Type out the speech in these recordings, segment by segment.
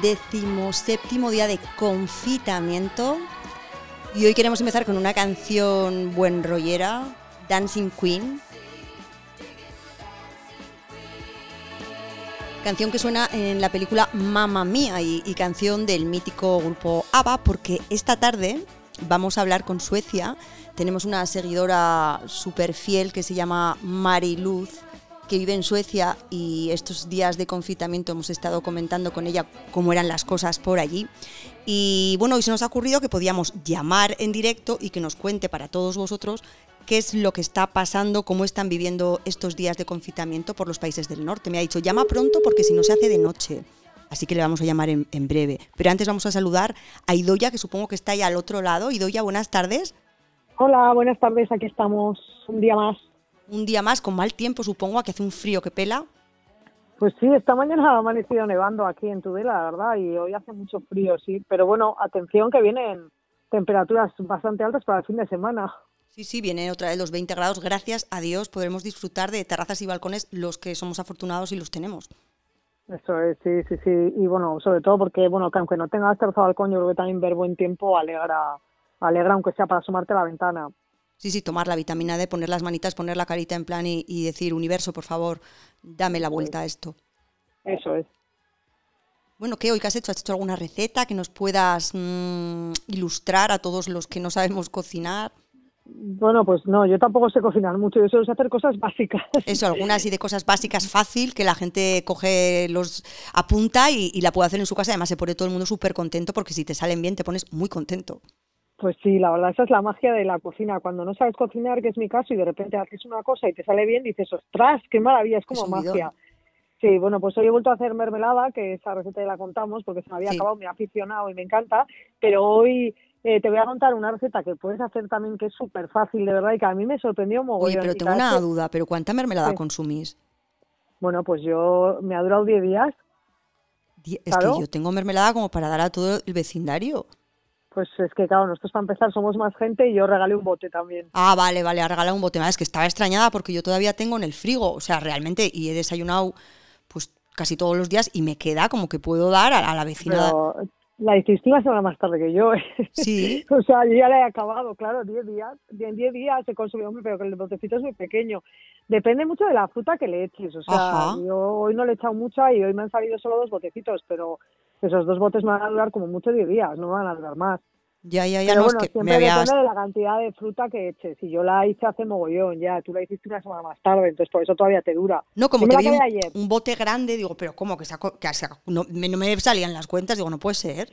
decimoséptimo día de confitamiento. Y hoy queremos empezar con una canción buen rollera, Dancing Queen. Canción que suena en la película Mamma Mía y, y canción del mítico grupo ABBA, porque esta tarde vamos a hablar con Suecia. Tenemos una seguidora súper fiel que se llama Mariluz, que vive en Suecia y estos días de confitamiento hemos estado comentando con ella cómo eran las cosas por allí. Y bueno, hoy se nos ha ocurrido que podíamos llamar en directo y que nos cuente para todos vosotros qué es lo que está pasando, cómo están viviendo estos días de confitamiento por los países del norte. Me ha dicho, llama pronto porque si no se hace de noche. Así que le vamos a llamar en, breve. Pero antes vamos a saludar a Idoya, que supongo que está ahí al otro lado. Idoya, buenas tardes. Hola, buenas tardes. Aquí estamos un día más. Un día más con mal tiempo, supongo, que hace un frío que pela. Pues sí, esta mañana ha amanecido nevando aquí en Tudela, la verdad, y hoy hace mucho frío, sí. Pero bueno, atención que vienen temperaturas bastante altas para el fin de semana. Sí, sí, viene otra vez los 20 grados. Gracias a Dios podremos disfrutar de terrazas y balcones los que somos afortunados y los tenemos. Eso es, sí, sí, sí. Y bueno, sobre todo porque, bueno, que aunque no tengas terraza o balcón, yo creo que también ver buen tiempo alegra, alegra aunque sea para asomarte a la ventana. Sí, sí, tomar la vitamina D, poner las manitas, poner la carita en plan y, y decir, universo, por favor, dame la vuelta a esto. Eso es. Bueno, ¿qué hoy has hecho? ¿Has hecho alguna receta que nos puedas mmm, ilustrar a todos los que no sabemos cocinar? Bueno, pues no, yo tampoco sé cocinar mucho, yo solo sé hacer cosas básicas. Eso, algunas así de cosas básicas fácil que la gente coge, los apunta y, y la puede hacer en su casa. Además, se pone todo el mundo súper contento porque si te salen bien te pones muy contento. Pues sí, la verdad, esa es la magia de la cocina. Cuando no sabes cocinar, que es mi caso, y de repente haces una cosa y te sale bien, dices, ostras, qué maravilla, es como magia. Sí, bueno, pues hoy he vuelto a hacer mermelada, que esa receta ya la contamos porque se me había Sí. acabado, me ha aficionado y me encanta, pero hoy eh, te voy a contar una receta que puedes hacer también que es súper fácil, de verdad, y que a mí me sorprendió mogollón. Oye, pero tengo una duda, ¿pero cuánta mermelada Sí. consumís? Bueno, pues yo me ha durado 10 días, Die- Es que yo tengo mermelada como para dar a todo el vecindario. Pues es que claro, nosotros para empezar somos más gente y yo regalé un bote también. Ah, vale, vale, ha regalado un bote. Es que estaba extrañada porque yo todavía tengo en el frigo. O sea, realmente, y he desayunado pues casi todos los días y me queda como que puedo dar a, a la vecina. Pero la hiciste una semana más tarde que yo. Sí. O sea, yo ya la he acabado, claro, 10 días. En 10 días se consumió, hombre, pero que el botecito es muy pequeño. Depende mucho de la fruta que le eches. O sea, Ajá. yo hoy no le he echado mucha y hoy me han salido solo dos botecitos, pero esos dos botes me van a durar como mucho 10 días, no me van a durar más. Ya, ya, ya, pero no, bueno, es que siempre me habías... depende de la cantidad de fruta que eches. Si yo la hice hace mogollón, ya, tú la hiciste una semana más tarde, entonces por eso todavía te dura. No, como que vi un, un bote grande, digo, pero ¿cómo? Que, saco, que saco- no, me, no me salían las cuentas, digo, no puede ser.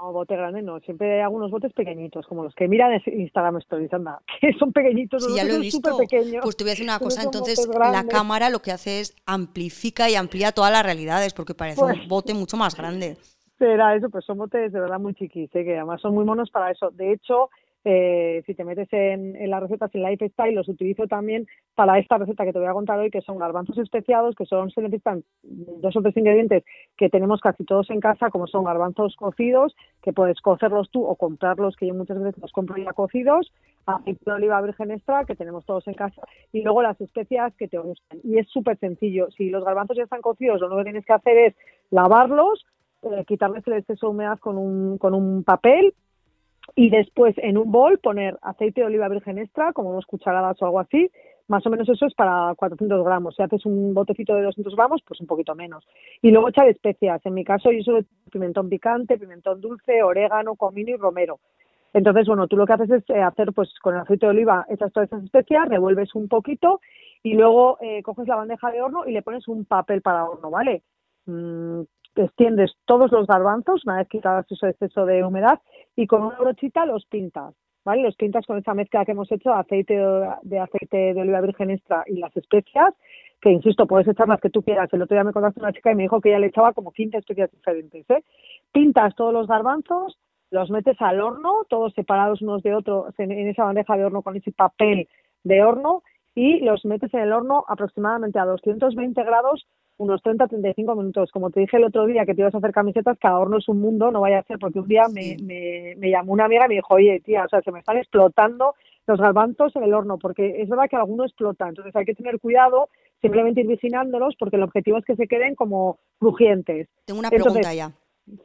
No, bote grande no, siempre hay algunos botes pequeñitos, como los que miran en Instagram Stories, anda, que son pequeñitos, Sí, ya lo he visto. Pues te voy a decir una pero cosa, entonces la cámara lo que hace es amplifica y amplía todas las realidades, porque parece Pues- un bote mucho más grande. Será eso, pues son botes de verdad muy chiquis, ¿eh? que además son muy monos para eso. De hecho, eh, si te metes en, en las recetas en Lifestyle, los utilizo también para esta receta que te voy a contar hoy, que son garbanzos especiados, que son, se necesitan dos o tres ingredientes que tenemos casi todos en casa, como son garbanzos cocidos, que puedes cocerlos tú o comprarlos, que yo muchas veces los compro ya cocidos, aceite de oliva virgen extra, que tenemos todos en casa, y luego las especias que te gustan. Y es súper sencillo. Si los garbanzos ya están cocidos, lo único que tienes que hacer es lavarlos, eh, quitarles el exceso de humedad con un, con un papel y después en un bol poner aceite de oliva virgen extra, como dos cucharadas o algo así. Más o menos eso es para 400 gramos. Si haces un botecito de 200 gramos, pues un poquito menos. Y luego echar especias. En mi caso yo suelo pimentón picante, pimentón dulce, orégano, comino y romero. Entonces, bueno, tú lo que haces es eh, hacer, pues con el aceite de oliva, echas todas esas especias, revuelves un poquito y luego eh, coges la bandeja de horno y le pones un papel para horno, ¿vale? Extiendes todos los garbanzos, una vez quitadas ese exceso de humedad, y con una brochita los pintas, ¿vale? Los pintas con esa mezcla que hemos hecho, aceite de, de aceite de oliva virgen extra y las especias, que insisto, puedes echar las que tú quieras. El otro día me contaste una chica y me dijo que ella le echaba como 15 especias diferentes, ¿eh? Pintas todos los garbanzos, los metes al horno, todos separados unos de otros en, en esa bandeja de horno con ese papel de horno y los metes en el horno aproximadamente a 220 grados unos 30-35 minutos. Como te dije el otro día que te ibas a hacer camisetas, cada horno es un mundo, no vaya a ser, porque un día me, me, me llamó una amiga y me dijo, oye, tía, o sea, se me están explotando los garbanzos en el horno, porque es verdad que alguno explota, entonces hay que tener cuidado, simplemente ir vigilándolos, porque el objetivo es que se queden como crujientes. Tengo una Entonces, pregunta ya.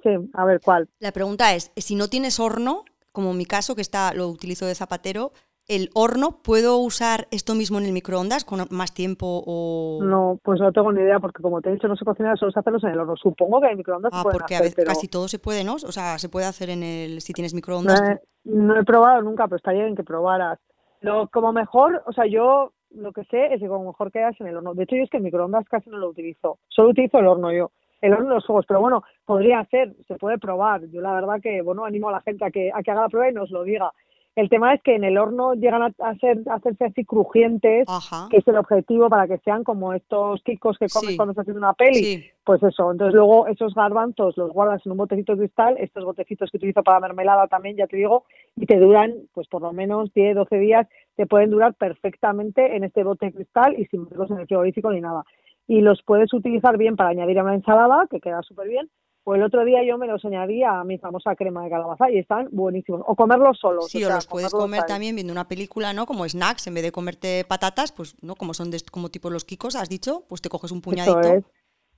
Sí, a ver, ¿cuál? La pregunta es, si no tienes horno, como en mi caso, que está, lo utilizo de zapatero, ¿el horno puedo usar esto mismo en el microondas con más tiempo o...? No, pues no tengo ni idea, porque como te he dicho, no se cocina, solo se hacerlos en el horno. Supongo que en el microondas Ah, se pueden porque a hacer, veces pero casi todo se puede, ¿no? O sea, se puede hacer en el... si tienes no microondas. he, no he probado nunca, pero estaría bien que probaras. Lo, como mejor, o sea, yo lo que sé es que como mejor quedas en el horno. De hecho, yo es que el microondas casi no lo utilizo. Solo utilizo el horno yo. El horno de los juegos, pero bueno, podría ser, se puede probar. Yo la verdad que, bueno, animo a la gente a que, a que haga la prueba y nos lo diga. El tema es que en el horno llegan a, a hacerse así crujientes, Ajá. que es el objetivo para que sean como estos kikos que comes Sí. cuando estás haciendo una peli. Sí. Pues eso, entonces luego esos garbanzos los guardas en un botecito de cristal, estos botecitos que utilizo para mermelada también, ya te digo, y te duran pues por lo menos 10, 12 días, te pueden durar perfectamente en este bote de cristal y sin meterlos en el frigorífico ni nada. Y los puedes utilizar bien para añadir a una ensalada, que queda súper bien, o el otro día yo me los añadía a mi famosa crema de calabaza y están buenísimos. O comerlos solos. Sí, o sea, los puedes comer también viendo una película, ¿no? Como snacks, en vez de comerte patatas, pues, ¿no? Como son de, como tipo los kikos, has dicho, pues te coges un puñadito. Eso es,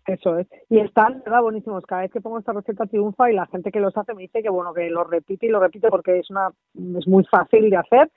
eso es. Y están, ¿verdad? Buenísimos. Cada vez que pongo esta receta triunfa y la gente que los hace me dice que, bueno, que lo repite y lo repite porque es una es muy fácil de hacer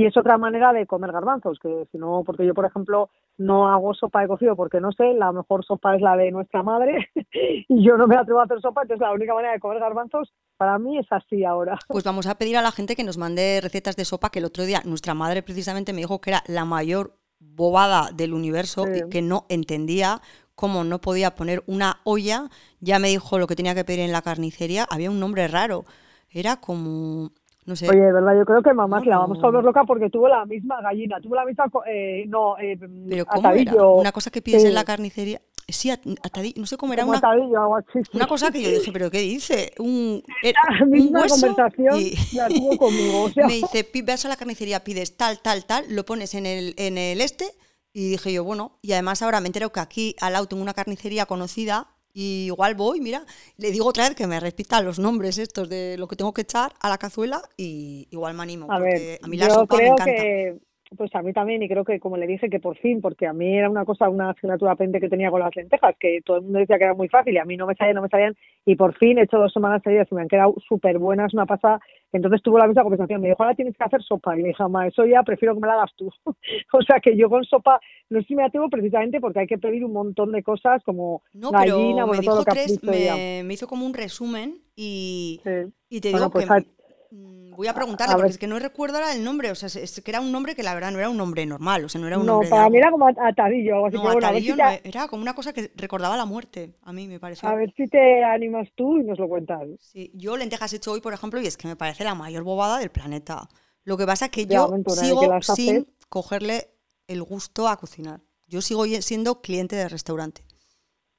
y es otra manera de comer garbanzos, que si no, porque yo, por ejemplo, no hago sopa de cocido porque no sé, la mejor sopa es la de nuestra madre y yo no me atrevo a hacer sopa, entonces la única manera de comer garbanzos para mí es así ahora. Pues vamos a pedir a la gente que nos mande recetas de sopa, que el otro día nuestra madre precisamente me dijo que era la mayor bobada del universo Sí. y que no entendía cómo no podía poner una olla. Ya me dijo lo que tenía que pedir en la carnicería. Había un nombre raro. Era como, no sé. Oye, de verdad, yo creo que mamá No, la vamos a volver loca porque tuvo la misma gallina, tuvo la misma, eh, no, eh, pero ¿cómo era? atadillo. Una cosa que pides sí, en la carnicería. Sí, at- atadi- no sé cómo era como una, atadillo, algo así. una cosa que yo dije, pero ¿qué dice? Un, eh, la un misma hueso conversación y- la tuvo conmigo. O sea, me dice, "Pi- vas a la carnicería, pides tal, tal, tal, lo pones en el, en el este. Y dije yo, bueno, y además ahora me entero que aquí al lado tengo una carnicería conocida. Y igual voy, mira, le digo otra vez que me repita los nombres estos de lo que tengo que echar a la cazuela y igual me animo. a porque ver, a mí la yo sopa me encanta. que, pues a mí también, y creo que como le dije que por fin, porque a mí era una cosa, una asignatura pendiente que tenía con las lentejas, que todo el mundo decía que era muy fácil y a mí no me salían, no me salían, y por fin he hecho dos semanas seguidas y me han quedado súper buenas, una pasada. Entonces tuvo la misma conversación, me dijo, ahora tienes que hacer sopa, y le dije, mamá, eso ya prefiero que me la hagas tú. o sea que yo con sopa no sé si me atrevo precisamente porque hay que pedir un montón de cosas como No, gallina, pero bueno, me todo dijo lo que tres, me, me hizo como un resumen y, Sí. y te Bueno, digo pues que hay- voy a preguntarle a porque ver. es que no recuerdo ahora el nombre, o sea, es- que era un nombre que la verdad no era un nombre normal, o sea, no era un No, nombre de para mí era como atadillo, algo así. No, bueno, si atadillo te, no, era como una cosa que recordaba la muerte, a mí me pareció. a ver si te animas tú y nos lo cuentas. Sí, yo lentejas he hecho hoy, por ejemplo, y es que me parece la mayor bobada del planeta. Lo que pasa es que yo sigo que sin haces. cogerle el gusto a cocinar. Yo sigo siendo cliente de restaurante.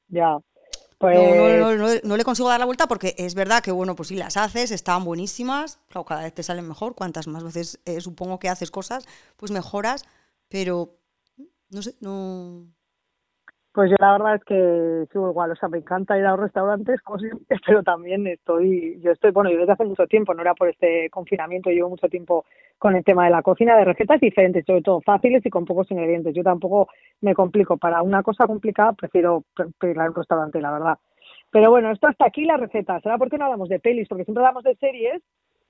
Ya. No, Pues, no, no, no, no le consigo dar la vuelta porque es verdad que, bueno, pues si las haces, están buenísimas. Claro, cada vez te salen mejor. Cuantas más veces eh, supongo que haces cosas, pues mejoras. Pero, no sé, no. Pues yo la verdad es que sigo igual, o sea, me encanta ir a los restaurantes, como pero también estoy, yo estoy, bueno, yo desde hace mucho tiempo, no era por este confinamiento, llevo mucho tiempo con el tema de la cocina, de recetas diferentes, sobre todo fáciles y con pocos ingredientes. Yo tampoco me complico. Para una cosa complicada prefiero pre- pedirla en un restaurante, la verdad. Pero bueno, esto hasta aquí las recetas. ¿Ahora por qué no hablamos de pelis? Porque siempre hablamos de series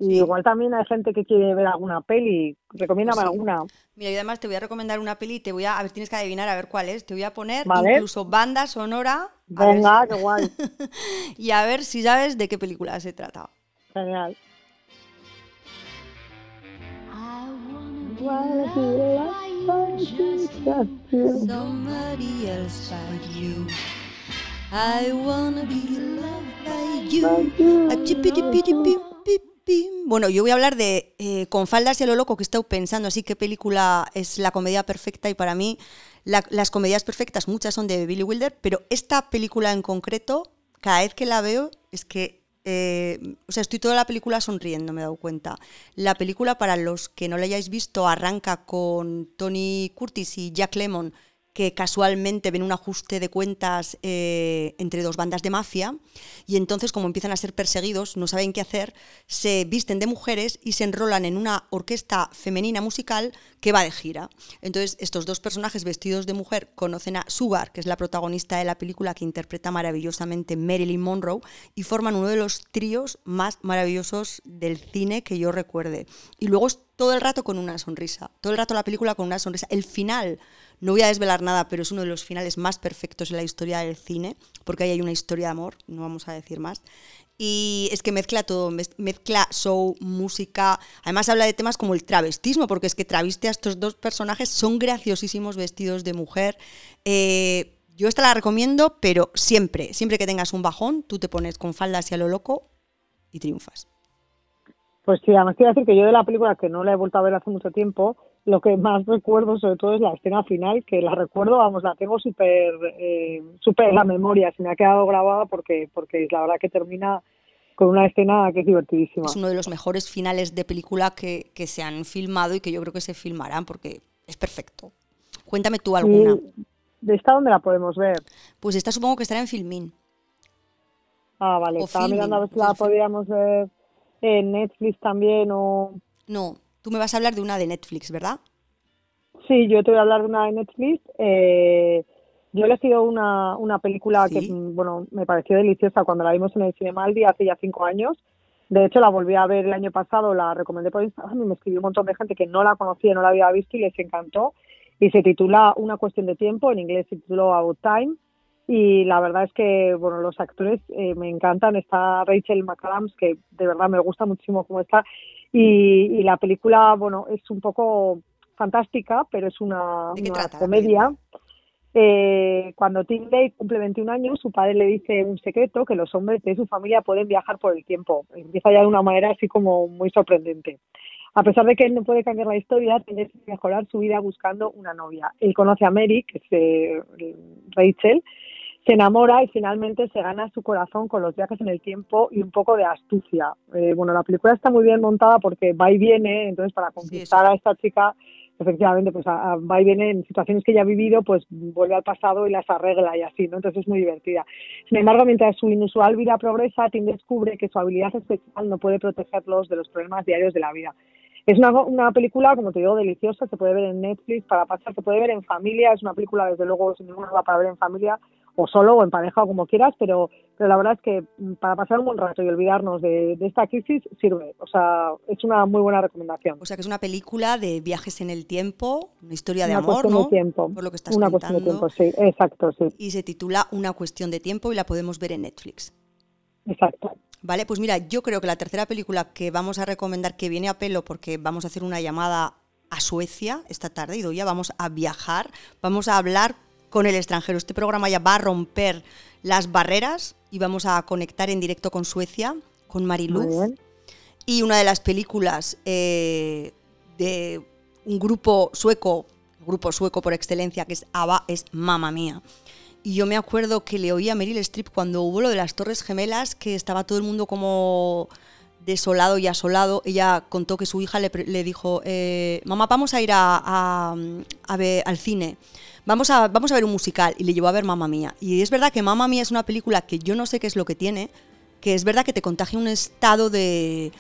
y igual también hay gente que quiere ver alguna peli. Recomiéndame sí. alguna. Mira, y además te voy a recomendar una peli y te voy a, a ver, tienes que adivinar a ver cuál es. Te voy a poner Vale. incluso banda sonora. Venga, si- qué guay. y a ver si sabes de qué película se trata. Genial. I wanna be loved by you. Bueno, yo voy a hablar de eh, Con faldas y a lo loco que estado pensando, así qué película es la comedia perfecta y para mí la- las comedias perfectas muchas son de Billy Wilder, pero esta película en concreto, cada vez que la veo es que, eh, o sea, estoy toda la película sonriendo, me he dado cuenta. La película, para los que no la hayáis visto, arranca con Tony Curtis y Jack Lemmon que casualmente ven un ajuste de cuentas eh, entre dos bandas de mafia y entonces como empiezan a ser perseguidos, no saben qué hacer, se visten de mujeres y se enrolan en una orquesta femenina musical que va de gira. Entonces estos dos personajes vestidos de mujer conocen a Sugar, que es la protagonista de la película que interpreta maravillosamente Marilyn Monroe, y forman uno de los tríos más maravillosos del cine que yo recuerde. Y luego todo el rato con una sonrisa, todo el rato la película con una sonrisa. El final, no voy a desvelar nada, pero es uno de los finales más perfectos en la historia del cine, porque ahí hay una historia de amor, no vamos a decir más. Y es que mezcla todo, mezcla show, música. Además habla de temas como el travestismo, porque es que traviste a estos dos personajes, son graciosísimos vestidos de mujer. Eh, yo esta la recomiendo, pero siempre, siempre que tengas un bajón, tú te pones con faldas y a lo loco y triunfas. Pues sí, además quiero decir que yo de la película, que no la he vuelto a ver hace mucho tiempo, lo que más recuerdo sobre todo es la escena final, que la recuerdo, vamos, la tengo súper eh, súper en la memoria, se me ha quedado grabada porque, porque la verdad que termina con una escena que es divertidísima. Es uno de los mejores finales de película que, que se han filmado y que yo creo que se filmarán porque es perfecto. Cuéntame tú alguna. ¿De esta dónde la podemos ver? Pues esta supongo que estará en Filmin. Ah, vale, estaba mirando a ver si la podíamos ver en Netflix también o... No, tú me vas a hablar de una de Netflix, ¿verdad? Sí, yo te voy a hablar de una de Netflix. Eh, yo he elegido una, una película que, bueno, me pareció deliciosa cuando la vimos en el Cinemaldi hace ya cinco años. De hecho, la volví a ver el año pasado, la recomendé por Instagram y me escribió un montón de gente que no la conocía, no la había visto y les encantó. Y se titula Una cuestión de tiempo, en inglés se tituló About Time y la verdad es que bueno los actores eh, me encantan está Rachel McAdams que de verdad me gusta muchísimo cómo está y, la película bueno es un poco fantástica pero es una, comedia. eh, cuando Tim Lake cumple 21 años su padre le dice un secreto que los hombres de su familia pueden viajar por el tiempo. Empieza ya de una manera así como muy sorprendente. A pesar de que él no puede cambiar la historia, tiene que mejorar su vida buscando una novia. Él conoce a Mary, que es eh, Rachel, se enamora y finalmente se gana su corazón con los viajes en el tiempo y un poco de astucia. Eh, bueno, la película está muy bien montada porque va y viene, entonces para conquistar a esta chica, efectivamente, pues va y viene en situaciones que ella ha vivido, pues vuelve al pasado y las arregla y así, ¿no? Entonces es muy divertida. Sin embargo, mientras su inusual vida progresa, Tim descubre que su habilidad especial no puede protegerlos de los problemas diarios de la vida. Es una, una película, como te digo, deliciosa, se puede ver en Netflix para pasar, se puede ver en familia, es una película desde luego sin ninguna duda para ver en familia, o solo o en pareja o como quieras, pero, pero la verdad es que mm, para pasar un buen rato y olvidarnos de, esta crisis sirve. O sea, es una muy buena recomendación. O sea, que es una película de viajes en el tiempo, una historia de amor, ¿no? De tiempo. Por lo que estás una cuestión de tiempo, sí, exacto, sí. Y se titula Una cuestión de tiempo y la podemos ver en Netflix. Exacto. Vale, pues mira, yo creo que la tercera película que vamos a recomendar que viene a pelo porque vamos a hacer una llamada a Suecia esta tarde y ya vamos a viajar, vamos a hablar con el extranjero. Este programa ya va a romper las barreras y vamos a conectar en directo con Suecia, con Mariluz. Y una de las películas eh, de un grupo sueco, grupo sueco por excelencia, que es ABBA, es Mamma Mía. Y yo me acuerdo que le oí a Meryl Streep cuando hubo lo de las Torres Gemelas, que estaba todo el mundo como desolado y asolado. Ella contó que su hija le, dijo, eh, mamá, vamos a ir a, a ver, al cine vamos a, vamos a ver un musical y le llevó a ver Mamma Mía. Y es verdad que Mamma Mía es una película que yo no sé qué es lo que tiene, que es verdad que te contagia un estado de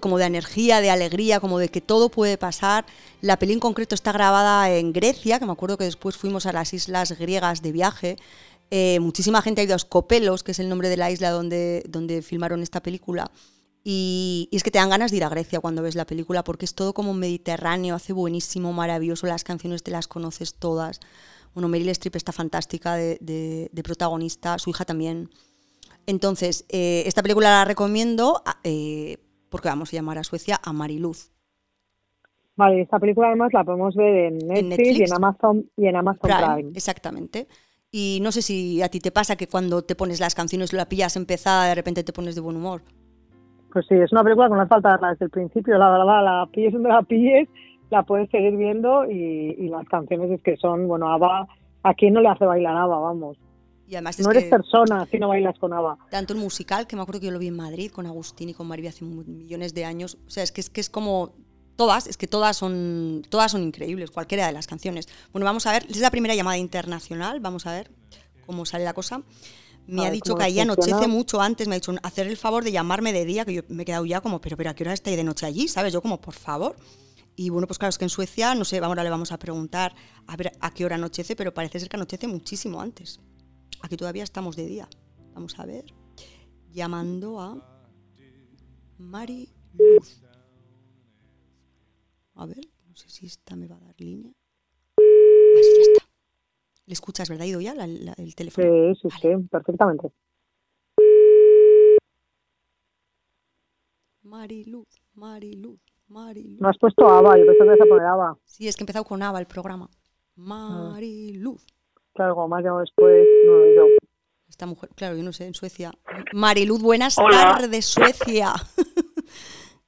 como de energía, de alegría, como de que todo puede pasar. La peli en concreto está grabada en Grecia, que me acuerdo que después fuimos a las islas griegas de viaje. Eh, muchísima gente ha ido a Skopelos, que es el nombre de la isla donde, donde filmaron esta película. Y, es que te dan ganas de ir a Grecia cuando ves la película, porque es todo como mediterráneo, hace buenísimo, maravilloso, las canciones te las conoces todas. Bueno, Meryl Streep está fantástica de, protagonista, su hija también. Entonces, eh, esta película la recomiendo eh, porque vamos a llamar a Suecia a Mariluz. Vale, esta película además la podemos ver en Netflix, y en Amazon y en Amazon Prime. Exactamente. Y no sé si a ti te pasa que cuando te pones las canciones la pillas empezada, de repente te pones de buen humor. Pues sí, es una película que no hace falta verla desde el principio, la verdad, la pilles donde la pilles, la puedes seguir viendo y, las canciones es que son, bueno, Ava, ¿a quién no le hace bailar Ava, vamos? Y además no eres persona si no bailas con Ava. Tanto el musical, que me acuerdo que yo lo vi en Madrid con Agustín y con María hace millones de años, o sea, es que es, que es como Todas, es que todas son, todas son increíbles, cualquiera de las canciones. Bueno, vamos a ver, es la primera llamada internacional, vamos a ver cómo sale la cosa. Me ha dicho que ahí anochece mucho antes, me ha dicho hacer el favor de llamarme de día, que yo me he quedado ya como, pero, pero ¿a qué hora estáis de noche allí? ¿Sabes? Yo como, por favor. Y bueno, pues claro, es que en Suecia, no sé, ahora le vamos a preguntar a ver a qué hora anochece, pero parece ser que anochece muchísimo antes. Aquí todavía estamos de día. Vamos a ver. Llamando a Mari Luz. A ver, no sé si esta me va a dar línea. Así ya está. ¿Le escuchas, verdad, Ido ya el teléfono? Sí, sí, sí, perfectamente. Mariluz, Mariluz, Mariluz. No has puesto Ava, yo pensé que ibas a poner Ava. Sí, es que he empezado con Ava el programa. Mariluz. Claro, como más llamo después, no yo. Esta mujer, claro, yo no sé, en Suecia. Mariluz, buenas tardes, Suecia.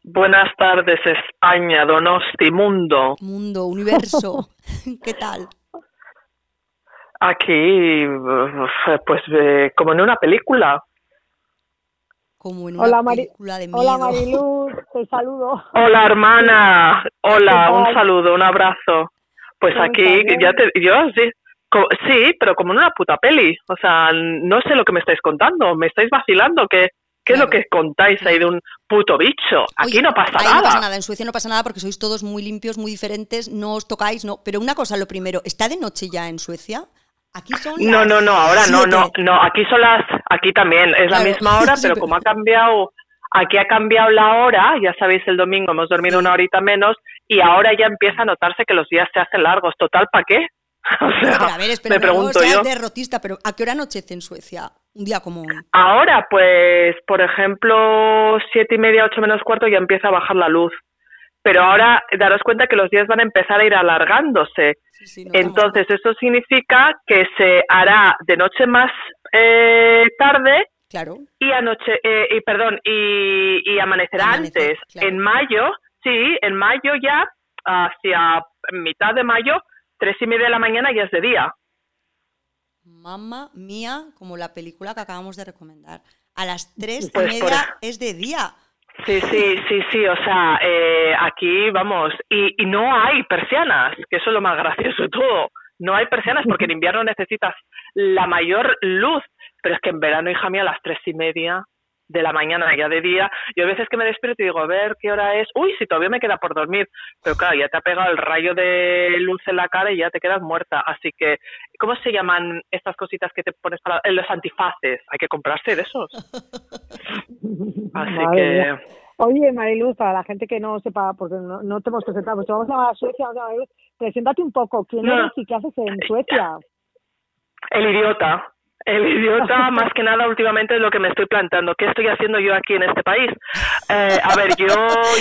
Buenas tardes, España, Donosti, mundo. Mundo, universo. ¿Qué tal? Aquí, pues eh, como en una película. Como en una película de miedo. Hola Mariluz, te saludo. Hola hermana, hola, un saludo, un abrazo. Pues aquí, ya te, yo sí, sí, pero como en una puta peli. O sea, no sé lo que me estáis contando, me estáis vacilando, que ¿Qué es lo que contáis ahí de un puto bicho? Aquí no pasa ahí nada. No pasa nada, en Suecia no pasa nada porque sois todos muy limpios, muy diferentes, no os tocáis, no. Pero una cosa, lo primero, ¿está de noche ya en Suecia? Aquí son No, no, no, ahora no, no, no, aquí son las, aquí también es la misma hora, pero como ha cambiado, aquí ha cambiado la hora, ya sabéis, el domingo hemos dormido una horita menos y ahora ya empieza a notarse que los días se hacen largos. Total, ¿para qué? O sea, a ver, espera, me pregunto yo. derrotista, pero ¿a qué hora anochece en Suecia? Un día como hoy. Ahora, pues, por ejemplo, siete y media, ocho menos cuarto ya empieza a bajar la luz. Pero ahora daros cuenta que los días van a empezar a ir alargándose. Entonces, eso significa que se hará de noche más eh, tarde claro. y anoche eh, y perdón y, y amanecerá antes. En mayo, sí, en mayo ya hacia mitad de mayo, tres y media de la mañana ya es de día. Mamma mía, como la película que acabamos de recomendar. A las tres y pues media es de día. Sí, sí, sí, sí, o sea, eh, aquí vamos, y, y no hay persianas, que eso es lo más gracioso de todo. No hay persianas porque en invierno necesitas la mayor luz, pero es que en verano, hija mía, a las tres y media de la mañana, ya de día. Yo a veces que me despierto y digo, a ver qué hora es. Uy, si todavía me queda por dormir. Pero claro, ya te ha pegado el rayo de luz en la cara y ya te quedas muerta. Así que, ¿cómo se llaman estas cositas que te pones para los antifaces? Hay que comprarse de esos. Así que. Oye, Mariluz, para la gente que no sepa, porque no, no te hemos presentado, pues vamos a Suecia, vamos a Mariluz, preséntate un poco, ¿quién eres y qué haces en Suecia? El idiota. El idiota, más que nada, últimamente es lo que me estoy planteando. ¿Qué estoy haciendo yo aquí en este país? Eh, a ver, yo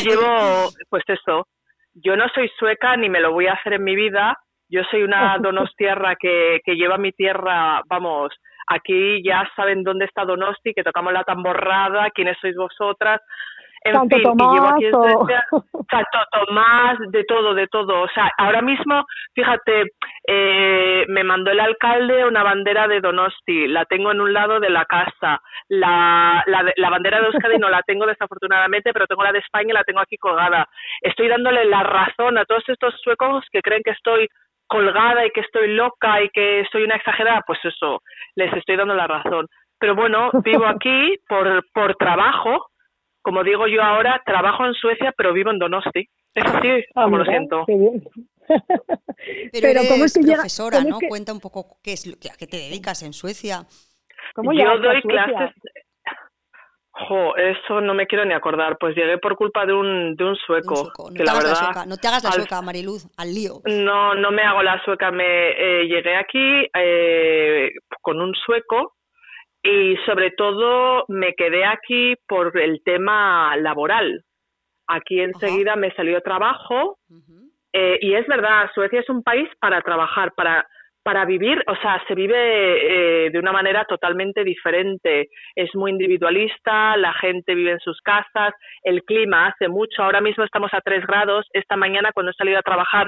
llevo, pues eso, yo no soy sueca ni me lo voy a hacer en mi vida. Yo soy una donostierra que, que lleva mi tierra, vamos, aquí ya saben dónde está Donosti, que tocamos la tamborrada, quiénes sois vosotras. En Santo fin, Tomás, y llevo aquí Suecia, Santo Tomás, de todo, de todo. O sea, ahora mismo, fíjate, eh, me mandó el alcalde una bandera de Donosti, la tengo en un lado de la casa. La, la, la bandera de Euskadi no la tengo desafortunadamente, pero tengo la de España y la tengo aquí colgada. Estoy dándole la razón a todos estos suecos que creen que estoy colgada y que estoy loca y que soy una exagerada, pues eso, les estoy dando la razón. Pero bueno, vivo aquí por, por trabajo, como digo yo ahora, trabajo en Suecia, pero vivo en Donosti. Es así Ah, como lo siento. qué bien. Pero, eres ¿cómo es que profesora, cómo es ¿no? que- Cuenta un poco qué es, lo- a qué te dedicas en Suecia. ¿Cómo Yo a doy Suecia? clases. Jo, eso no me quiero ni acordar. Pues llegué por culpa de un, de un Un sueco. No que te la hagas la verdad. sueca, no te hagas la al- sueca, Mariluz, al lío. No, no me hago la sueca. Me eh, llegué aquí eh, con un sueco y sobre todo me quedé aquí por el tema laboral. Aquí enseguida me salió trabajo eh, y es verdad, Suecia es un país para trabajar, para para vivir, o sea, se vive eh, de una manera totalmente diferente. Es muy individualista, la gente vive en sus casas, el clima hace mucho. Ahora mismo estamos a 3 grados. Esta mañana, cuando he salido a trabajar,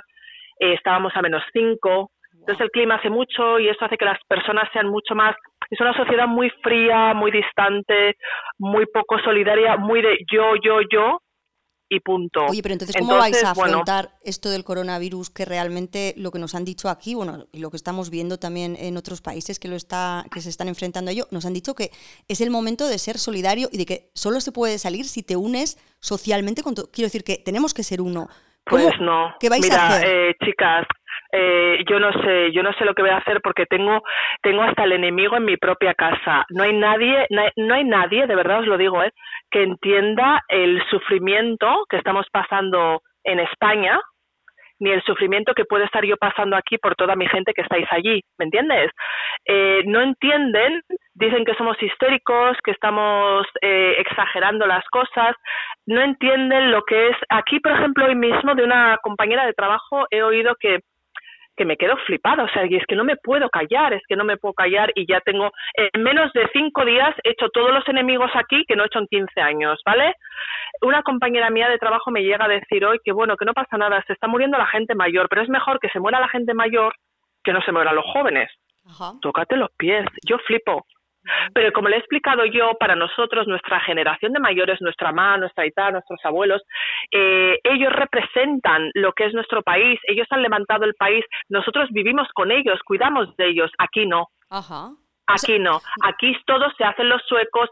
eh, estábamos a menos 5. Entonces, el clima hace mucho y eso hace que las personas sean mucho más. Es una sociedad muy fría, muy distante, muy poco solidaria, muy de yo, yo, yo. Y punto. Oye, pero entonces, ¿cómo vais a afrontar esto del coronavirus que realmente lo que nos han dicho aquí, bueno, y lo que estamos viendo también en otros países que lo está que se están enfrentando a ello, nos han dicho que es el momento de ser solidario y de que solo se puede salir si te unes socialmente con quiero decir que tenemos que ser uno. Pues no. ¿Qué vais Mira, a hacer? Eh, chicas, eh, yo no sé, yo no sé lo que voy a hacer porque tengo, tengo hasta el enemigo en mi propia casa. No hay nadie, no hay, nadie, de verdad os lo digo, eh, que entienda el sufrimiento que estamos pasando en España, ni el sufrimiento que puede estar yo pasando aquí por toda mi gente que estáis allí, ¿me entiendes? Eh, no entienden, dicen que somos históricos, que estamos eh, exagerando las cosas, no entienden lo que es. Aquí, por ejemplo, hoy mismo de una compañera de trabajo he oído que que me quedo flipada, o sea, y es que no me puedo callar, es que no me puedo callar y ya tengo, en menos de cinco días he hecho todos los enemigos aquí que no he hecho en 15 años, ¿vale? Una compañera mía de trabajo me llega a decir hoy que bueno, que no pasa nada, se está muriendo la gente mayor, pero es mejor que se muera la gente mayor que no se mueran los jóvenes. Tócate los pies, yo flipo. Pero como le he explicado yo, para nosotros, nuestra generación de mayores, nuestra mamá, nuestra hija, nuestros abuelos, eh, ellos representan lo que es nuestro país, ellos han levantado el país, nosotros vivimos con ellos, cuidamos de ellos, aquí no. Aquí no, aquí todos se hacen los suecos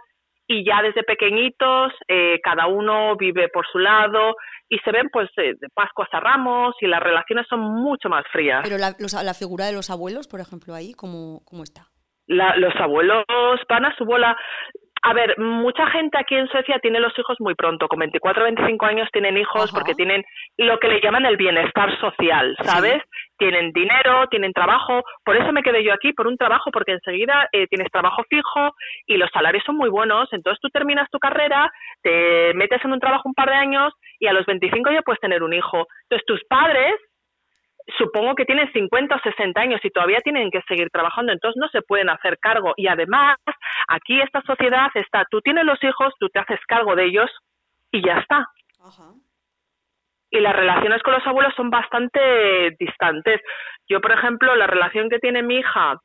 y ya desde pequeñitos eh, cada uno vive por su lado y se ven pues de Pascua a Ramos y las relaciones son mucho más frías. Pero la, la figura de los abuelos, por ejemplo, ahí, ¿cómo, cómo está? La, los abuelos van a su bola. A ver, mucha gente aquí en Suecia tiene los hijos muy pronto, con 24 o 25 años tienen hijos porque tienen lo que le llaman el bienestar social, ¿sabes? Tienen dinero, tienen trabajo, por eso me quedé yo aquí, por un trabajo, porque enseguida eh, tienes trabajo fijo y los salarios son muy buenos, entonces tú terminas tu carrera, te metes en un trabajo un par de años y a los 25 ya puedes tener un hijo. Entonces tus padres supongo que tienen 50 o 60 años y todavía tienen que seguir trabajando, entonces no se pueden hacer cargo. Y además, aquí esta sociedad está, tú tienes los hijos, tú te haces cargo de ellos y ya está. Y las relaciones con los abuelos son bastante distantes. Yo, por ejemplo, la relación que tiene mi hija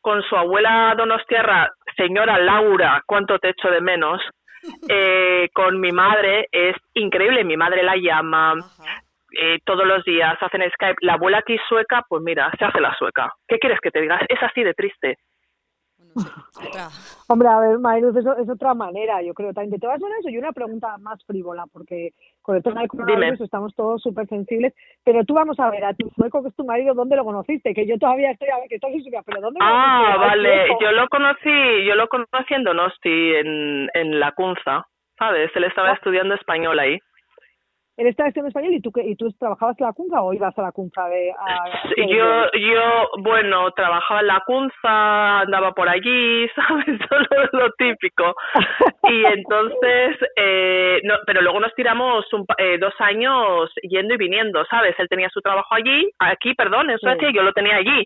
con su abuela Donostierra, señora Laura, cuánto te echo de menos, eh, con mi madre es increíble. Mi madre la llama, eh, todos los días hacen Skype, la abuela aquí sueca, pues mira, se hace la sueca. ¿Qué quieres que te digas? Es así de triste. Hombre, a ver, Mariluz, eso es otra manera, yo creo. También de todas maneras, y una pregunta más frívola, porque con el tema del coronavirus estamos todos súper sensibles, pero tú vamos a ver, a tu sueco, que es tu marido, ¿dónde lo conociste? Que yo todavía estoy, a ver, que estoy pero ¿dónde Ah, vale, yo lo conocí, yo lo conocí en Donosti, en, en La Cunza, ¿sabes? Él estaba ah. estudiando español ahí en esta versión español y tú y tú trabajabas en la Cunza o ibas a la Cunza de yo yo bueno trabajaba en la Cunza andaba por allí sabes solo lo típico. Y entonces eh, no pero luego nos tiramos eh, dos años yendo y viniendo sabes él tenía su trabajo allí aquí perdón en Suecia y yo lo tenía allí.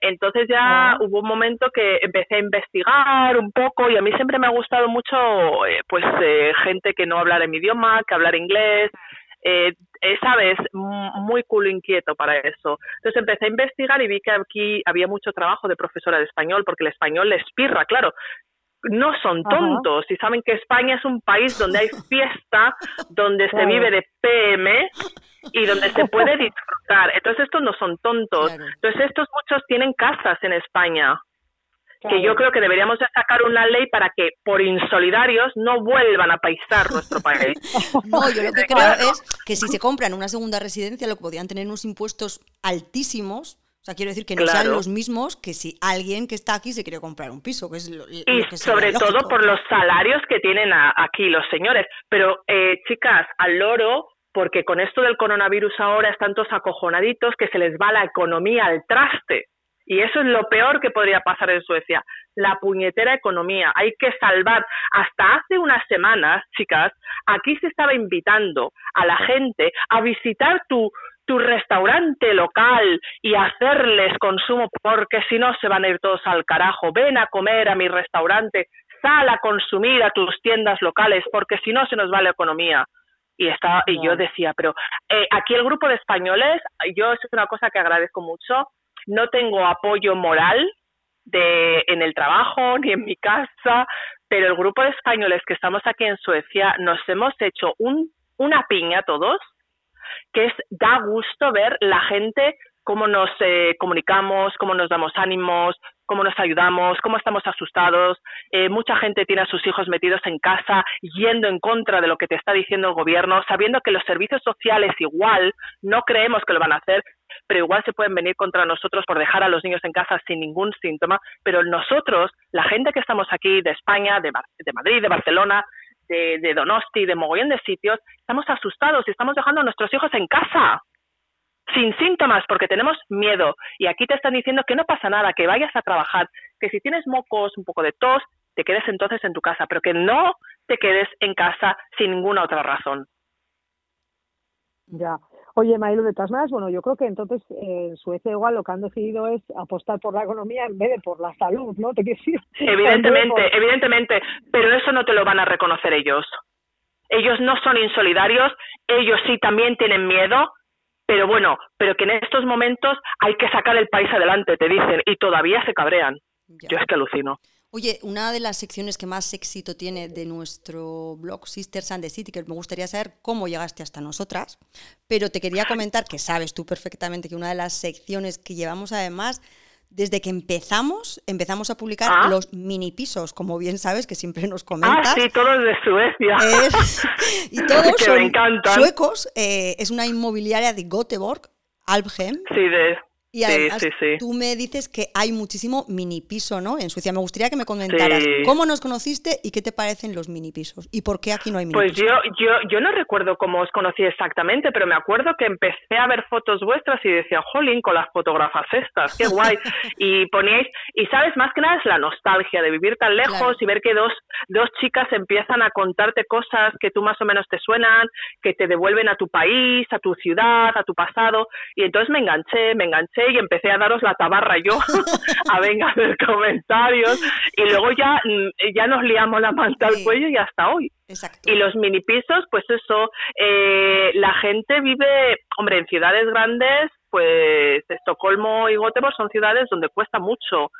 Entonces ya ah. hubo un momento que empecé a investigar un poco y a mí siempre me ha gustado mucho eh, pues eh, gente que no hablara mi idioma, que hablara inglés, eh, sabes, muy culo inquieto para eso. Entonces empecé a investigar y vi que aquí había mucho trabajo de profesora de español, porque el español les pirra, claro. No son tontos y saben que España es un país donde hay fiesta, donde se vive de PM y donde se puede disfrutar. Entonces estos no son tontos. Entonces estos muchos tienen casas en España que yo creo que deberíamos sacar una ley para que por insolidarios no vuelvan a paisar nuestro país. No, yo lo que creo es que si se compran una segunda residencia, lo que podrían tener unos impuestos altísimos. O sea, quiero decir que no sean los mismos que si alguien que está aquí se quiere comprar un piso, que es lo, y sobre todo por los salarios que tienen aquí los señores. Pero, eh, chicas, al loro, porque con esto del coronavirus ahora están todos acojonaditos que se les va la economía al traste. Y eso es lo peor que podría pasar en Suecia, la puñetera economía. Hay que salvar. Hasta hace unas semanas, chicas, aquí se estaba invitando a la gente a visitar tu, tu restaurante local y hacerles consumo porque si no se van a ir todos al carajo. Ven a comer a mi restaurante, sal a consumir a tus tiendas locales porque si no se nos va la economía. Y, estaba, y yo decía, pero eh, aquí el grupo de españoles, yo es una cosa que agradezco mucho, no tengo apoyo moral de, en el trabajo ni en mi casa, pero el grupo de españoles que estamos aquí en Suecia nos hemos hecho un, una piña todos, que es da gusto ver la gente cómo nos eh, comunicamos, cómo nos damos ánimos, cómo nos ayudamos, cómo estamos asustados. Eh, mucha gente tiene a sus hijos metidos en casa yendo en contra de lo que te está diciendo el gobierno, sabiendo que los servicios sociales igual no creemos que lo van a hacer, pero igual se pueden venir contra nosotros por dejar a los niños en casa sin ningún síntoma. Pero nosotros, la gente que estamos aquí de España, de, de Madrid, de Barcelona, de, de Donosti, de mogollón de sitios, estamos asustados y estamos dejando a nuestros hijos en casa sin síntomas porque tenemos miedo y aquí te están diciendo que no pasa nada, que vayas a trabajar, que si tienes mocos, un poco de tos, te quedes entonces en tu casa, pero que no te quedes en casa sin ninguna otra razón. Ya. Oye, Mailo, de todas maneras, bueno, yo creo que entonces eh, en Suecia igual lo que han decidido es apostar por la economía en vez de por la salud, ¿no? ¿Te decir? Evidentemente, evidentemente, pero eso no te lo van a reconocer ellos. Ellos no son insolidarios, ellos sí también tienen miedo, pero bueno, pero que en estos momentos hay que sacar el país adelante, te dicen, y todavía se cabrean. Yo es que alucino. Oye, una de las secciones que más éxito tiene de nuestro blog Sisters and the City, que me gustaría saber cómo llegaste hasta nosotras, pero te quería comentar que sabes tú perfectamente que una de las secciones que llevamos además desde que empezamos, empezamos a publicar ah. los mini pisos, como bien sabes, que siempre nos comentas. Ah, sí, todos de Suecia. y todos son suecos. Eh, es una inmobiliaria de Göteborg, Alphem. Sí, de, y además, tú me dices que hay muchísimo mini piso, ¿no? En Suecia. Me gustaría que me comentaras cómo nos conociste y qué te parecen los mini pisos y por qué aquí no hay mini Pues yo, yo, yo no recuerdo cómo os conocí exactamente, pero me acuerdo que empecé a ver fotos vuestras y decía, jolín, con las fotógrafas estas, qué guay. y poníais, y sabes, más que nada es la nostalgia de vivir tan lejos y ver que dos, dos chicas empiezan a contarte cosas que tú más o menos te suenan, que te devuelven a tu país, a tu ciudad, a tu pasado. Y entonces me enganché, me enganché y empecé a daros la tabarra yo, a venga ver comentarios, y luego ya, mm, ya nos liamos la manta al cuello y hasta hoy. Y los mini pisos, pues eso, eh, la gente vive, hombre, en ciudades grandes, pues Estocolmo y Göteborg son ciudades donde cuesta mucho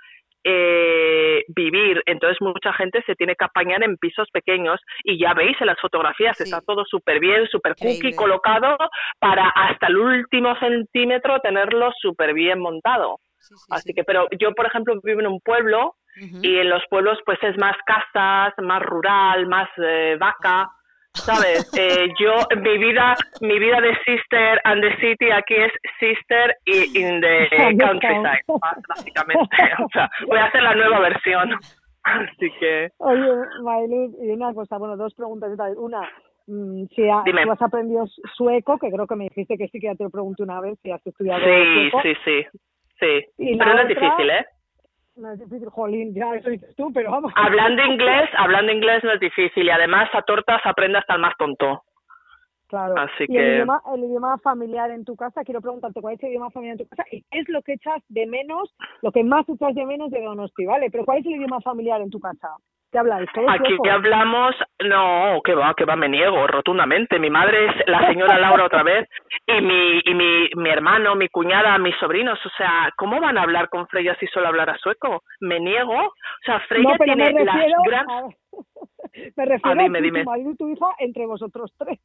eh, vivir. Entonces mucha gente se tiene que apañar en pisos pequeños y ya veis en las fotografías, está todo súper bien, súper cookie colocado para hasta el último centímetro tenerlo súper bien montado. Así que, pero yo, por ejemplo, vivo en un pueblo y en los pueblos pues es más casas, más rural, más eh, vaca. ¿Sabes? Eh, yo, mi vida, mi vida de Sister and the City aquí es Sister in the Countryside, básicamente. O sea, voy a hacer la nueva versión. Así que... Oye, Maylin, y una cosa, bueno, dos preguntas. Una, mm, si tú has aprendido sueco, que creo que me dijiste que sí, que ya te lo pregunté una vez, si has estudiado sí, Sí, sí, sí. Pero no es difícil, ¿eh? No es difícil, jolín, ya eso dices tú, pero vamos. Hablando inglés, hablando inglés no es difícil y además a tortas aprende hasta el más tonto. Claro. Así y el, idioma, el idioma familiar en tu casa, quiero preguntarte cuál es el idioma familiar en tu casa y qué es lo que echas de menos, lo que más echas de menos de Donosti, ¿vale? Pero ¿cuál es el idioma familiar en tu casa? ¿Qué habláis? Aquí que hablamos, no, que va, que va, me niego rotundamente. Mi madre es la señora Laura otra vez y mi y mi, mi hermano, mi cuñada, mis sobrinos. O sea, ¿cómo van a hablar con Freya si solo hablará sueco? Me niego. O sea, Freya tiene las grandes... Me refiero a, dime, tu marido y tu hija entre vosotros tres.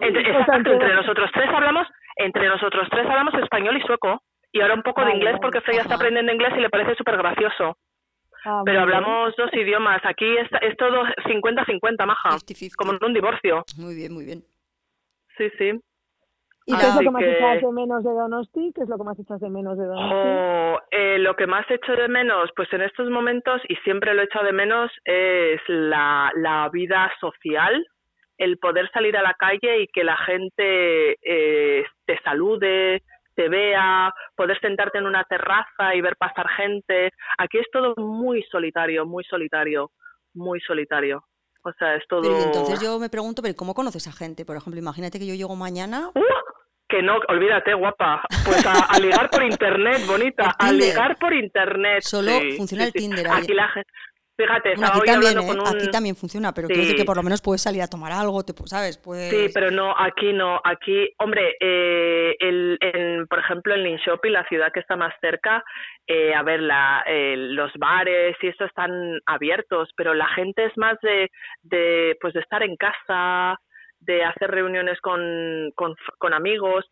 Entre, exacto, entre nosotros tres hablamos, entre nosotros tres hablamos español y sueco. Y ahora un poco de inglés porque Freya está aprendiendo inglés y le parece súper gracioso. Ah, pero hablamos dos idiomas. Aquí es, es todo 50-50, maja. Como en un divorcio. Muy bien, muy bien. Sí, sí. ¿Y qué es lo que más echas de menos de Donosti? ¿Qué es lo que más echas de menos de Donosti? Oh, eh, lo que más echo de menos, pues en estos momentos, y siempre lo he echado de menos, es la, la vida social, el poder salir a la calle y que la gente eh, te salude, te vea, poder sentarte en una terraza y ver pasar gente. Aquí es todo muy solitario, muy solitario, muy solitario. O sea, es todo... Pero entonces yo me pregunto, ¿pero cómo conoces a gente? Por ejemplo, imagínate que yo llego mañana... ¡Uh! Que no, olvídate, guapa. Pues a, ligar por internet, bonita. A ligar por internet. Solo funciona el Tinder. Aquí la gente... Fíjate, aquí, también, ¿eh? aquí también funciona, pero quiero decir que por lo menos puedes salir a tomar algo, te, ¿sabes? Pues... Sí, pero no, aquí no. Aquí, hombre, eh, el, por ejemplo, en Linköping, la ciudad que está más cerca, eh, a ver, la, los bares y eso están abiertos, pero la gente es más de, de, pues de estar en casa, de hacer reuniones con, con, amigos.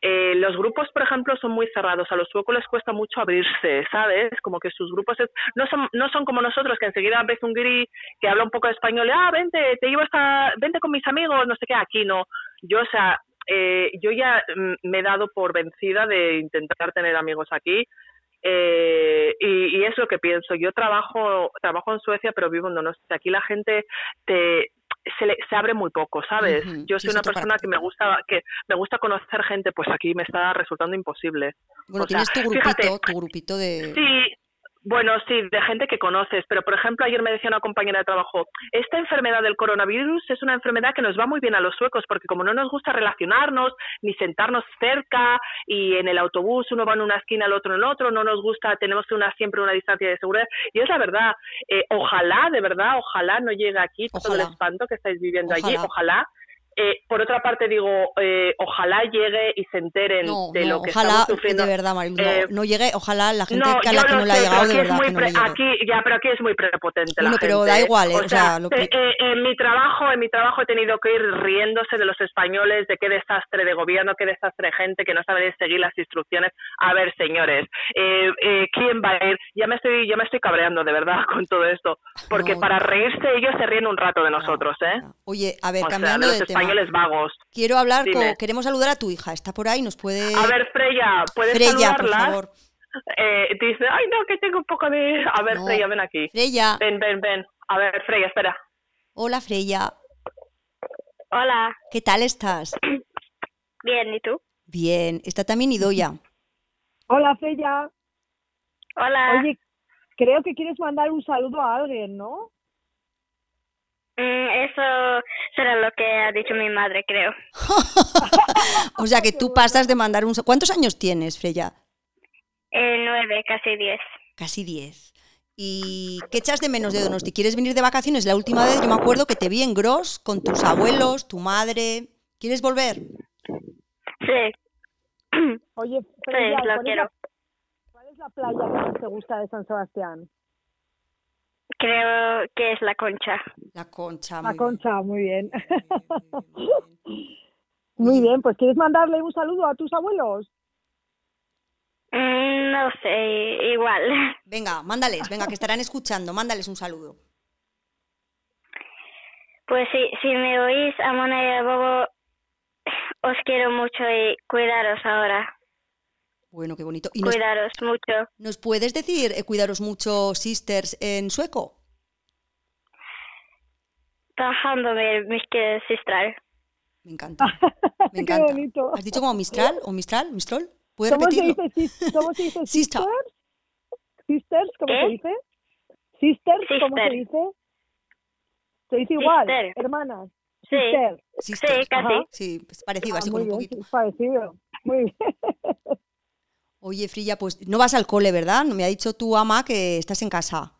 Eh, los grupos, por ejemplo, son muy cerrados. A los suecos les cuesta mucho abrirse, ¿sabes? Como que sus grupos no, son, no son como nosotros, que enseguida ves un guiri que habla un poco de español, y, ah, vente, te llevo hasta, vente con mis amigos, no sé qué, aquí no. Yo, o sea, eh, yo ya mm, me he dado por vencida de intentar tener amigos aquí. Eh, y, es lo que pienso. Yo trabajo trabajo en Suecia, pero vivo en Donosti. Aquí la gente te, se, le, se abre muy poco, ¿sabes? Yo soy una persona que me gusta que me gusta conocer gente, pues aquí me está resultando imposible. Bueno, tienes tu grupito, tu grupito de... Sí, bueno, sí, de gente que conoces, pero por ejemplo ayer me decía una compañera de trabajo, esta enfermedad del coronavirus es una enfermedad que nos va muy bien a los suecos porque como no nos gusta relacionarnos ni sentarnos cerca y en el autobús uno va en una esquina, el otro en el otro, no nos gusta, tenemos una, siempre una distancia de seguridad y es la verdad, eh, ojalá, de verdad, ojalá no llegue aquí todo el espanto que estáis viviendo allí, ojalá eh, por otra parte digo, eh, ojalá llegue y se enteren de lo que ojalá, estamos sufriendo. de verdad, Marilu, eh, no, llegue, ojalá la gente que a la que no le ha llegado de verdad que no Aquí, ya, pero aquí es muy prepotente la pero da igual, o, sea, en mi trabajo, en mi trabajo he tenido que ir riéndose de los españoles, de qué desastre de gobierno, qué desastre de gente que no sabe seguir las instrucciones. A ver, señores, ¿quién va a ir? Ya me estoy, ya me estoy cabreando de verdad con todo esto, porque para reírse ellos se ríen un rato de nosotros, ¿eh? Oye, a ver, cambiando de, tema vagos. Quiero hablar con, queremos saludar a tu hija, está por ahí, nos puede... A ver, Freya, ¿puedes Freya, saludarla? por favor. Eh, dice, ay no, que tengo un poco de... A ver, Freya, ven aquí. Freya. Ven, ven, ven. A ver, Freya, espera. Hola, Freya. Hola. ¿Qué tal estás? Bien, ¿y tú? Bien. Está también Idoya. Hola, Freya. Hola. Oye, creo que quieres mandar un saludo a alguien, ¿no? Mm, eso será lo que ha dicho mi madre, creo. o sea que tú pasas de mandar un... ¿Cuántos años tienes, Freya? Eh, nueve, casi diez. Casi diez. ¿Y qué echas de menos de Donosti? ¿Quieres venir de vacaciones? La última vez yo me acuerdo que te vi en Gross con tus abuelos, tu madre. ¿Quieres volver? Sí. Oye, Freya, sí, lo ¿cuál, quiero. Es la, ¿cuál es la playa que más te gusta de San Sebastián? Creo que es la concha. La concha. La muy concha, bien. muy bien. Muy bien, muy bien. Muy bien, pues ¿quieres mandarle un saludo a tus abuelos? Mm, no sé, igual. Venga, mándales, venga, que estarán escuchando, mándales un saludo. Pues sí, si me oís, Amona y a Bobo, os quiero mucho y cuidaros ahora. Bueno, qué bonito. ¿Y nos, Cuidaros mucho. ¿nos puedes decir eh, cuidaros mucho, sisters, en sueco? Trabajando mis que sistrar. Me encanta. Me Qué encanta. bonito. ¿Has dicho como Mistral o Mistral? ¿Mistrol? ¿Puedes ¿Cómo se repetirlo? dice, sis- ¿cómo se dice Sister. sisters? ¿Sisters? ¿Cómo ¿Qué? se dice? ¿Sisters? ¿Cómo se Sister. dice? Se dice igual, Sister. hermanas. Sí. Sister. Sisters. Sí, casi. Ajá. Sí, es parecido, Ah, así muy con un bien, poquito. es parecido. Muy bien. Oye, Frilla, pues no vas al cole, ¿verdad? Me ha dicho tu ama que estás en casa.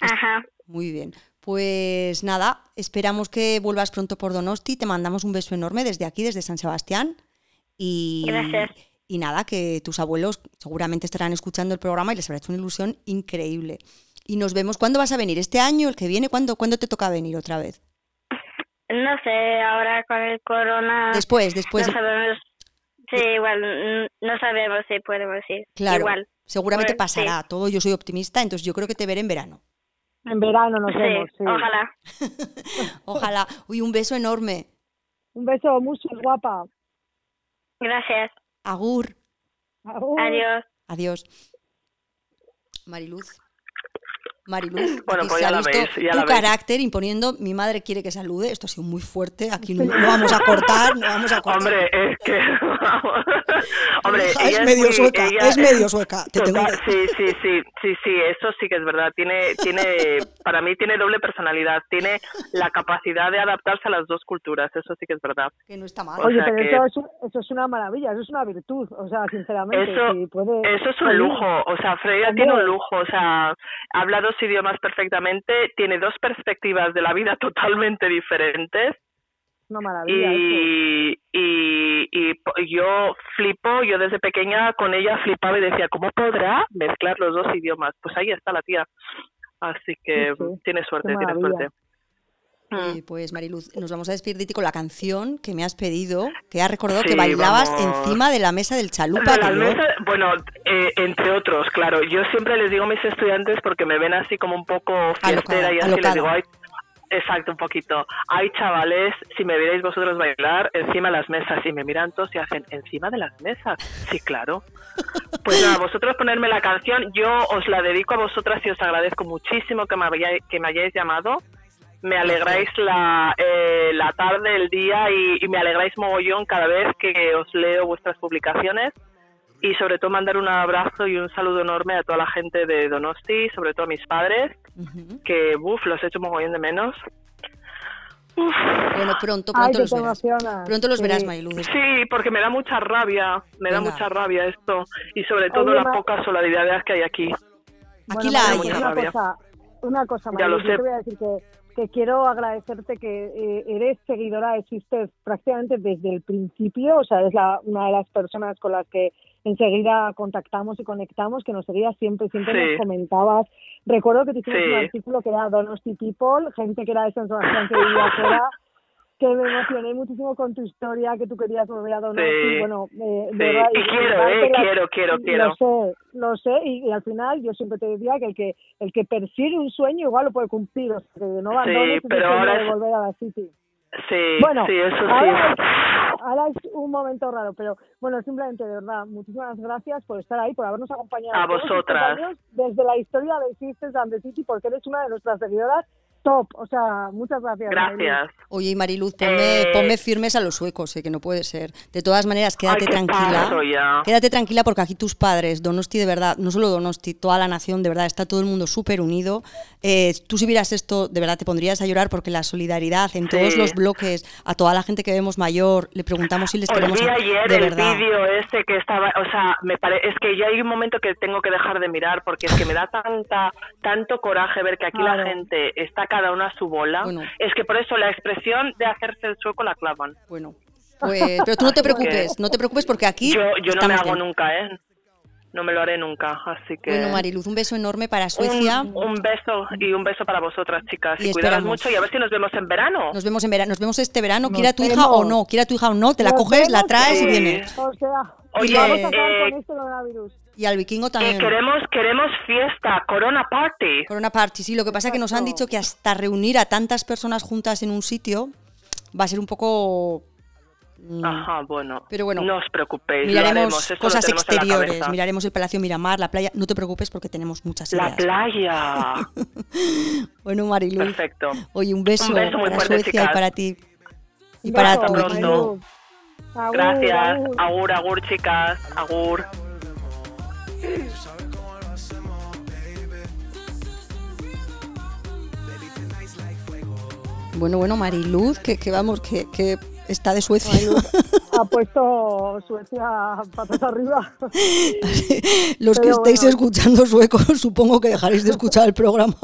Ajá. Muy bien. Pues nada, esperamos que vuelvas pronto por Donosti. Te mandamos un beso enorme desde aquí, desde San Sebastián. Y, Gracias. y nada, que tus abuelos seguramente estarán escuchando el programa y les habrá hecho una ilusión increíble. Y nos vemos. ¿Cuándo vas a venir? ¿Este año? ¿El que viene? ¿Cuándo, ¿cuándo te toca venir otra vez? No sé, ahora con el corona Después, después. no sabemos. Sí, igual, mm, no sabemos si podemos ir. Claro, Igual. seguramente Bueno, sí. pasará todo. Yo soy optimista, entonces yo creo que te veré en verano. En verano nos Sí, vemos. Sí. ojalá. Ojalá. Uy, un beso enorme. Un beso, muchos guapa. Gracias. Agur. Agur. Adiós. Adiós. Mariluz. Mariluz, Bueno, pues se ya ha la visto veis, ya veis. carácter imponiendo mi madre quiere que salude. Esto ha sido muy fuerte. Aquí no, no vamos a cortar, no vamos a cortar. Hombre, es que... Hombre, hija es ella medio muy- sueca, ella es medio sueca. Te tengo Total, que- sí, sí, sí, sí, sí, eso sí que es verdad. Tiene, tiene, para mí tiene doble personalidad. Tiene la capacidad de adaptarse a las dos culturas. Eso sí que es verdad. que no está mal. O Oye, sea pero que- eso, es, un- eso es una maravilla, eso es una virtud. O sea, sinceramente, Eso- si puede... Eso es un lujo. O sea, Freya tiene un lujo. O sea, habla dos idiomas perfectamente. Tiene dos perspectivas de la vida totalmente diferentes. Es una maravilla. y, y, y yo flipo, yo desde pequeña con ella flipaba y decía, ¿cómo podrá mezclar los dos idiomas? Pues ahí está la tía. Así que Sí, sí. tiene suerte, tiene suerte. Mm. pues Mariluz, nos vamos a despedir de ti con la canción que me has pedido, que has recordado que bailabas encima de la mesa del chalupa. bueno, eh, entre otros, claro. Yo siempre les digo a mis estudiantes porque me ven así como un poco fiestera y así les digo, Exacto, un poquito. Hay chavales, si me vierais vosotros bailar, encima de las mesas y me miran todos y hacen, ¿encima de las mesas? Sí, claro. Pues nada, vosotros ponerme la canción, yo os la dedico a vosotras y os agradezco muchísimo que me, que me hayáis llamado me alegráis la, eh, la tarde, el día y, me alegráis mogollón cada vez que os leo vuestras publicaciones y sobre todo mandar un abrazo y un saludo enorme a toda la gente de Donosti, sobre todo a mis padres, que uff, los he hecho mogollón de menos. Bueno, pronto, pronto los verás. Pronto los verás, Mariluz. Sí, porque me da mucha rabia, me da mucha rabia esto y sobre todo la poca solidaridad que hay aquí. Aquí la hay. Una cosa, una cosa, lo sé. te voy a decir que que quiero agradecerte que eh, eres seguidora de Sisters prácticamente desde el principio, o sea, eres la, una de las personas con las que enseguida contactamos y conectamos, que nos seguías siempre, siempre nos comentabas. Recuerdo que te hicimos un artículo que era Donosti People, gente que era de San Sebastián que vivía afuera, que me emocioné muchísimo con tu historia, que tú querías volver a donar. Sí, bueno, eh, verdad, y quiero, eh, quiero, quiero, quiero. Lo sé, lo sé, y, al final yo siempre te decía que el que el que persigue un sueño igual lo puede cumplir, o sea, que no abandones sí, pero ahora volver a la City. Sí, bueno, sí, eso sí. Ahora, ahora, es un momento raro, pero bueno, simplemente de verdad, muchísimas gracias por estar ahí, por habernos acompañado. A vosotras. Desde la historia de Sisters and the City, porque eres una de nuestras seguidoras top, o sea, muchas gracias. Gracias. Oye, Mariluz, ponme, eh, ponme, firmes a los suecos, eh, que no puede ser. De todas maneras, quédate tranquila. Quédate tranquila porque aquí tus padres, Donosti de verdad, no solo Donosti, toda la nación, de verdad, está todo el mundo súper unido. Eh, tú si vieras esto, de verdad te pondrías a llorar porque la solidaridad en todos los bloques, a toda la gente que vemos mayor, le preguntamos si les queremos... Vi ayer de el vídeo este que estaba, o sea, me pare, es que ya hay un momento que tengo que dejar de mirar porque es que me da tanta tanto coraje ver que aquí la gente está cada una a su bola. Es que por eso la expresión de hacerse el sueco la clavan. Bueno, pues, pero tú no te preocupes, no te preocupes porque aquí. Yo, yo no me hago nunca, ¿eh? No me lo haré nunca, así que... Bueno, Mariluz, un beso enorme para Suecia. Un, beso y un beso para vosotras, chicas. Y, y mucho y a ver si nos vemos en verano. Nos vemos en verano, nos vemos este verano, quiera tu hija o no, quiera tu hija o no, te la coges, la traes y vienes. O sea, Oye, vamos a eh, con este coronavirus. Y al vikingo también. queremos, queremos fiesta, Corona Party. Corona Party, sí. Lo que pasa es que nos han dicho que hasta reunir a tantas personas juntas en un sitio va a ser un poco mm, Ajá, bueno. Pero bueno, no os preocupéis. Miraremos cosas exteriores, miraremos el Palacio Miramar, la playa. No te preocupes porque tenemos muchas ideas. La playa. bueno, Marilu. Perfecto. Oye, un beso, para Suecia y para ti. Y para tu pronto. Gracias. Agur, agur, chicas. Agur. Bueno, bueno, Mariluz, que, que vamos, que, que está de Suecia. ha puesto Suecia patas arriba. Los que estéis escuchando sueco, supongo que dejaréis de escuchar el programa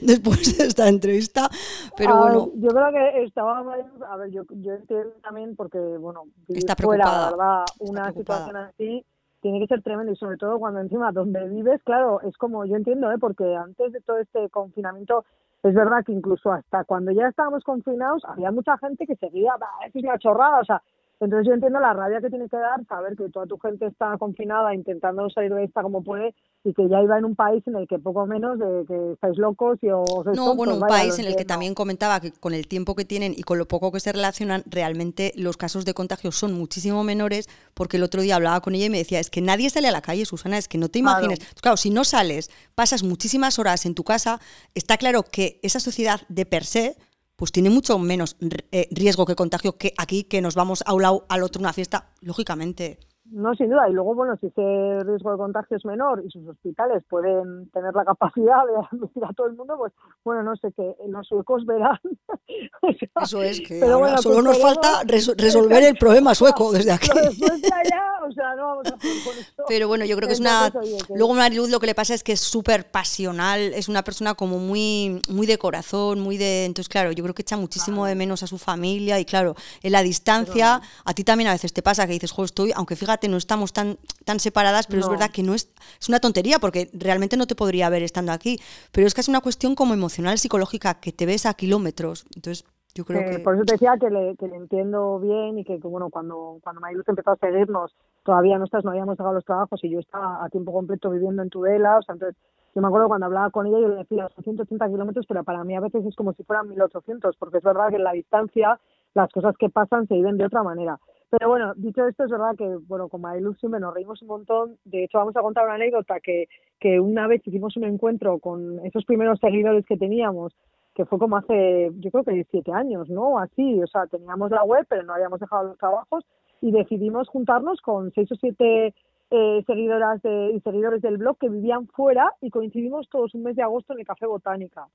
después de esta entrevista. Pero ah, bueno. Yo creo que estaba. A ver, yo, yo entiendo también porque, bueno, está preocupada. verdad, una situación así tiene que ser tremendo y sobre todo cuando encima donde vives, claro, es como yo entiendo, ¿eh? porque antes de todo este confinamiento es verdad que incluso hasta cuando ya estábamos confinados había mucha gente que seguía, es una chorrada, o sea, entonces yo entiendo la rabia que tiene que dar saber que toda tu gente está confinada intentando salir de esta como puede y que ya iba en un país en el que poco menos de que estáis locos y os No, bueno, un país en el que también comentaba que con el tiempo que tienen y con lo poco que se relacionan, realmente los casos de contagio son muchísimo menores porque el otro día hablaba con ella y me decía, es que nadie sale a la calle, Susana, es que no te imagines. Claro, si no sales, pasas muchísimas horas en tu casa, está claro que esa sociedad de per se pues tiene mucho menos eh, riesgo que contagio que aquí, que nos vamos a un lado al otro una fiesta, lógicamente. No, sin duda. Y luego, bueno, si ese riesgo de contagio es menor y sus hospitales pueden tener la capacidad de admitir a todo el mundo, pues, bueno, no sé, que los suecos verán. Eso es, que solo pues nos falta resolver el problema sueco desde aquí. o sea, no vamos a con esto. Pero bueno, yo creo que es una... Luego Mariluz lo que le pasa es que es súper pasional, es una persona como muy, muy de corazón, muy de... Entonces, claro, yo creo que echa muchísimo de menos a su familia y claro, en la distancia, a ti también a veces te pasa que dices, jo, estoy, aunque fíjate, fíjate, no estamos tan, tan separadas, pero es verdad que no es, es una tontería porque realmente no te podría ver estando aquí. Pero es que es una cuestión como emocional, psicológica, que te ves a kilómetros. Entonces, yo creo que... Por eso te decía que le, que le entiendo bien y que, bueno, cuando, cuando Mayluz empezó a seguirnos, todavía no, estás, no habíamos dejado los trabajos y yo estaba a tiempo completo viviendo en Tudela, o sea, entonces yo me acuerdo cuando hablaba con ella, yo le decía, son 180 kilómetros, pero para mí a veces es como si fueran 1800, porque es verdad que en la distancia las cosas que pasan se viven de otra manera. Pero bueno, dicho esto, es verdad que, bueno, con Marilu siempre nos reímos un montón. De hecho, vamos a contar una anécdota que, que una vez hicimos un encuentro con esos primeros seguidores que teníamos, que fue como hace, yo creo que siete años, ¿no? Así, o sea, teníamos la web, pero no habíamos dejado los trabajos y decidimos juntarnos con seis o siete eh, seguidoras de, y seguidores del blog que vivían fuera y coincidimos todos un mes de agosto en el Café Botánica.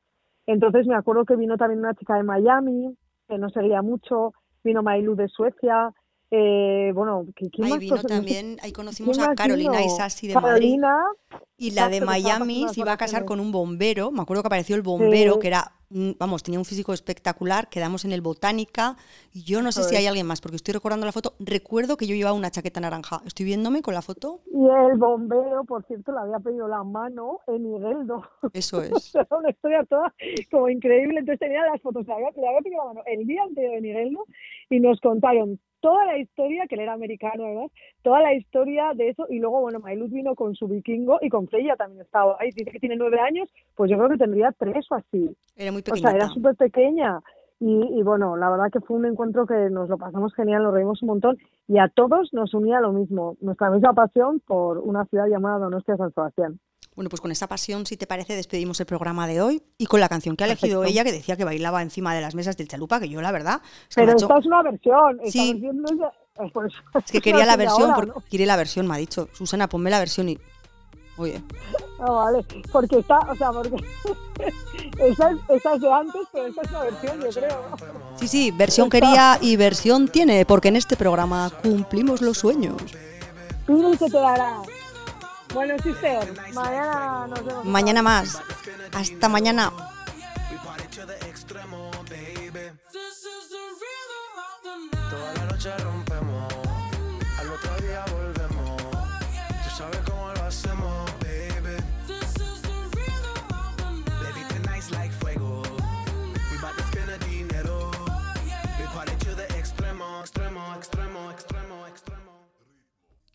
Entonces me acuerdo que vino también una chica de Miami, que no seguía mucho, vino Mailu de Suecia, eh, bueno, ¿quién ahí más vino también, ahí conocimos a Carolina Isasi de Madrid. Y la de Miami se iba a casar con un bombero, me acuerdo que apareció el bombero, que era, vamos, tenía un físico espectacular, quedamos en el Botánica, y yo no sé si hay alguien más, porque estoy recordando la foto, recuerdo que yo llevaba una chaqueta naranja, estoy viéndome con la foto. Y el bombero, por cierto, le había pedido la mano en Migueldo. Eso es. Era una historia toda como increíble, entonces tenía las fotos, le había, le había pedido la mano el día anterior de Migueldo, y nos contaron toda la historia, que él era americano además, toda la historia de eso, y luego, bueno, Mailuz vino con su vikingo y con Freya también estaba ahí, dice que tiene nueve años, pues yo creo que tendría tres o así. Era muy pequeña. O sea, era súper pequeña. Y, bueno, la verdad que fue un encuentro que nos lo pasamos genial, nos reímos un montón y a todos nos unía lo mismo, nuestra misma pasión por una ciudad llamada Donostia San Sebastián. Bueno, pues con esa pasión, si te parece, despedimos el programa de hoy y con la canción que ha elegido ella, que decía que bailaba encima de las mesas del chalupa, que yo la verdad... Pero esta es una versión. Sí. es, es, que quería la versión, porque quiere la versión, me ha dicho. Susana, ponme la versión y... Oye. Ah, vale. Porque está, o sea, porque esa, es de antes, pero esta es una versión, yo creo. Sí, sí, versión quería y versión tiene, porque en este programa cumplimos los sueños. Pide y se te dará. Bueno, sister, mañana nos vemos. Mañana más. Hasta mañana.